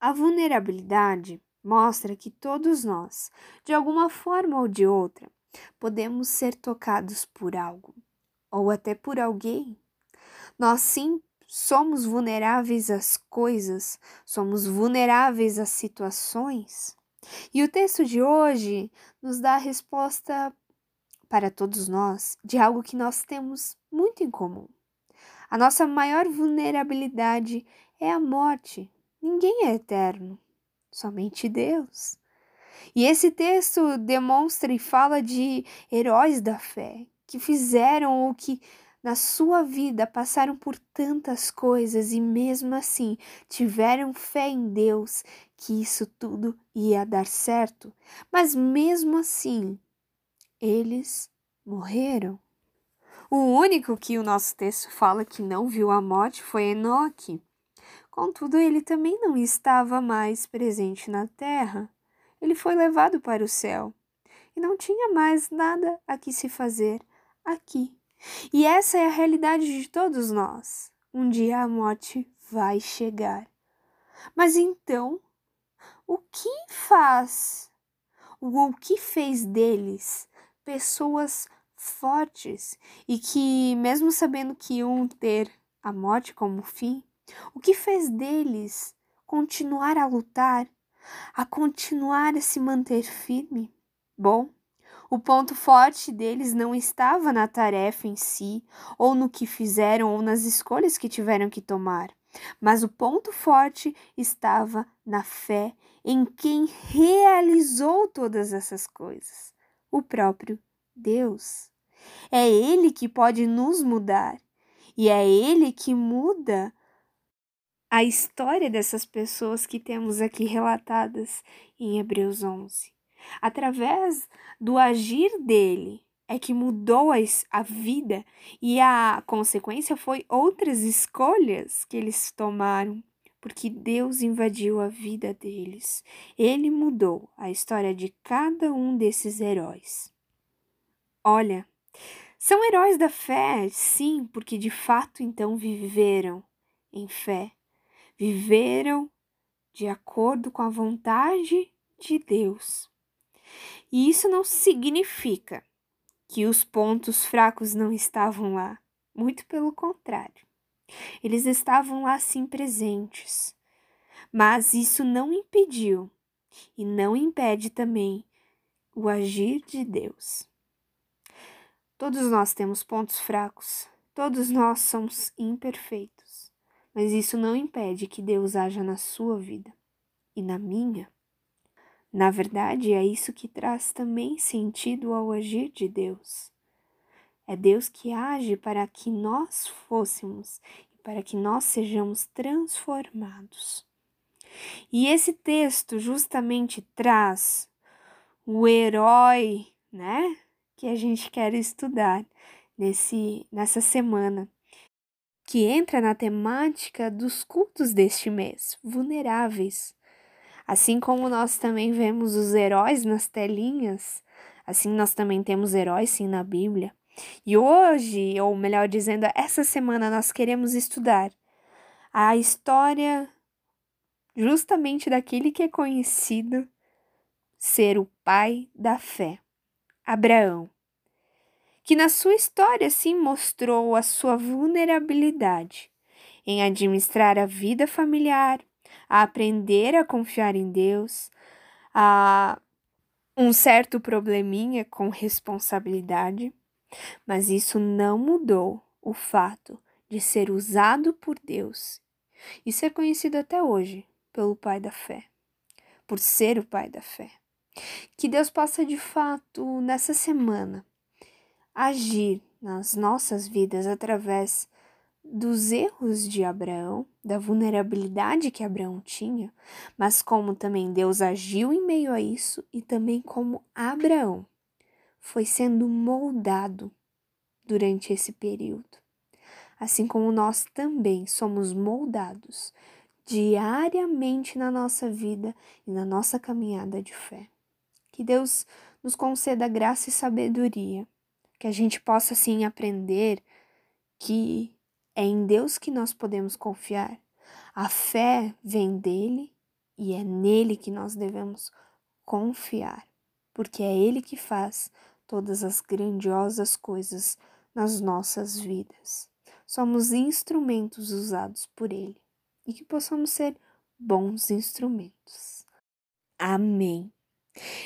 A vulnerabilidade mostra que todos nós, de alguma forma ou de outra, podemos ser tocados por algo ou até por alguém. Nós sim somos vulneráveis às coisas, somos vulneráveis às situações. E o texto de hoje nos dá a resposta para todos nós de algo que nós temos muito em comum. A nossa maior vulnerabilidade é a morte. Ninguém é eterno, somente Deus. E esse texto demonstra e fala de heróis da fé que fizeram ou que na sua vida passaram por tantas coisas e mesmo assim tiveram fé em Deus que isso tudo ia dar certo, mas mesmo assim eles morreram. O único que o nosso texto fala que não viu a morte foi Enoque. Contudo, ele também não estava mais presente na terra. Ele foi levado para o céu e não tinha mais nada a que se fazer aqui. E essa é a realidade de todos nós. Um dia a morte vai chegar. Mas então, o que faz, o que fez deles pessoas fortes e que, mesmo sabendo que iam ter a morte como fim, o que fez deles continuar a lutar, a continuar a se manter firme? Bom, o ponto forte deles não estava na tarefa em si, ou no que fizeram, ou nas escolhas que tiveram que tomar, mas o ponto forte estava na fé em quem realizou todas essas coisas o próprio Deus. É Ele que pode nos mudar, e é Ele que muda a história dessas pessoas que temos aqui relatadas em Hebreus 11 através do agir dele é que mudou a, vida e a consequência foi outras escolhas que eles tomaram, porque Deus invadiu a vida deles. Ele mudou a história de cada um desses heróis. Olha, são heróis da fé, sim, porque de fato então viveram em fé, viveram de acordo com a vontade de Deus. E isso não significa que os pontos fracos não estavam lá. Muito pelo contrário. Eles estavam lá sim presentes. Mas isso não impediu e não impede também o agir de Deus. Todos nós temos pontos fracos, todos nós somos imperfeitos, mas isso não impede que Deus haja na sua vida e na minha. Na verdade, é isso que traz também sentido ao agir de Deus. É Deus que age para que nós fôssemos e para que nós sejamos transformados. E esse texto justamente traz o herói, né, que a gente quer estudar nesse nessa semana, que entra na temática dos cultos deste mês, vulneráveis. Assim como nós também vemos os heróis nas telinhas, assim nós também temos heróis sim na Bíblia. E hoje, ou melhor dizendo, essa semana nós queremos estudar a história justamente daquele que é conhecido ser o pai da fé, Abraão, que na sua história sim mostrou a sua vulnerabilidade em administrar a vida familiar, a aprender a confiar em Deus, a um certo probleminha com responsabilidade, mas isso não mudou o fato de ser usado por Deus e ser conhecido até hoje pelo Pai da Fé, por ser o Pai da Fé. Que Deus possa de fato, nessa semana, agir nas nossas vidas através dos erros de Abraão, da vulnerabilidade que Abraão tinha, mas como também Deus agiu em meio a isso e também como Abraão foi sendo moldado durante esse período. Assim como nós também somos moldados diariamente na nossa vida e na nossa caminhada de fé. Que Deus nos conceda graça e sabedoria, que a gente possa assim aprender que é em Deus que nós podemos confiar. A fé vem dele e é nele que nós devemos confiar, porque é ele que faz todas as grandiosas coisas nas nossas vidas. Somos instrumentos usados por ele e que possamos ser bons instrumentos. Amém.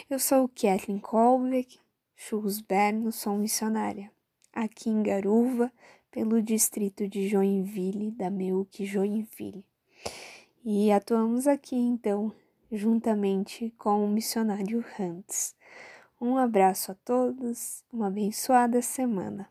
Eu sou Kathleen Colbeck, Schulzberno, sou missionária, aqui em Garuva, pelo distrito de Joinville, da MEUC Joinville. E atuamos aqui, então, juntamente com o missionário Hans. Um abraço a todos, uma abençoada semana.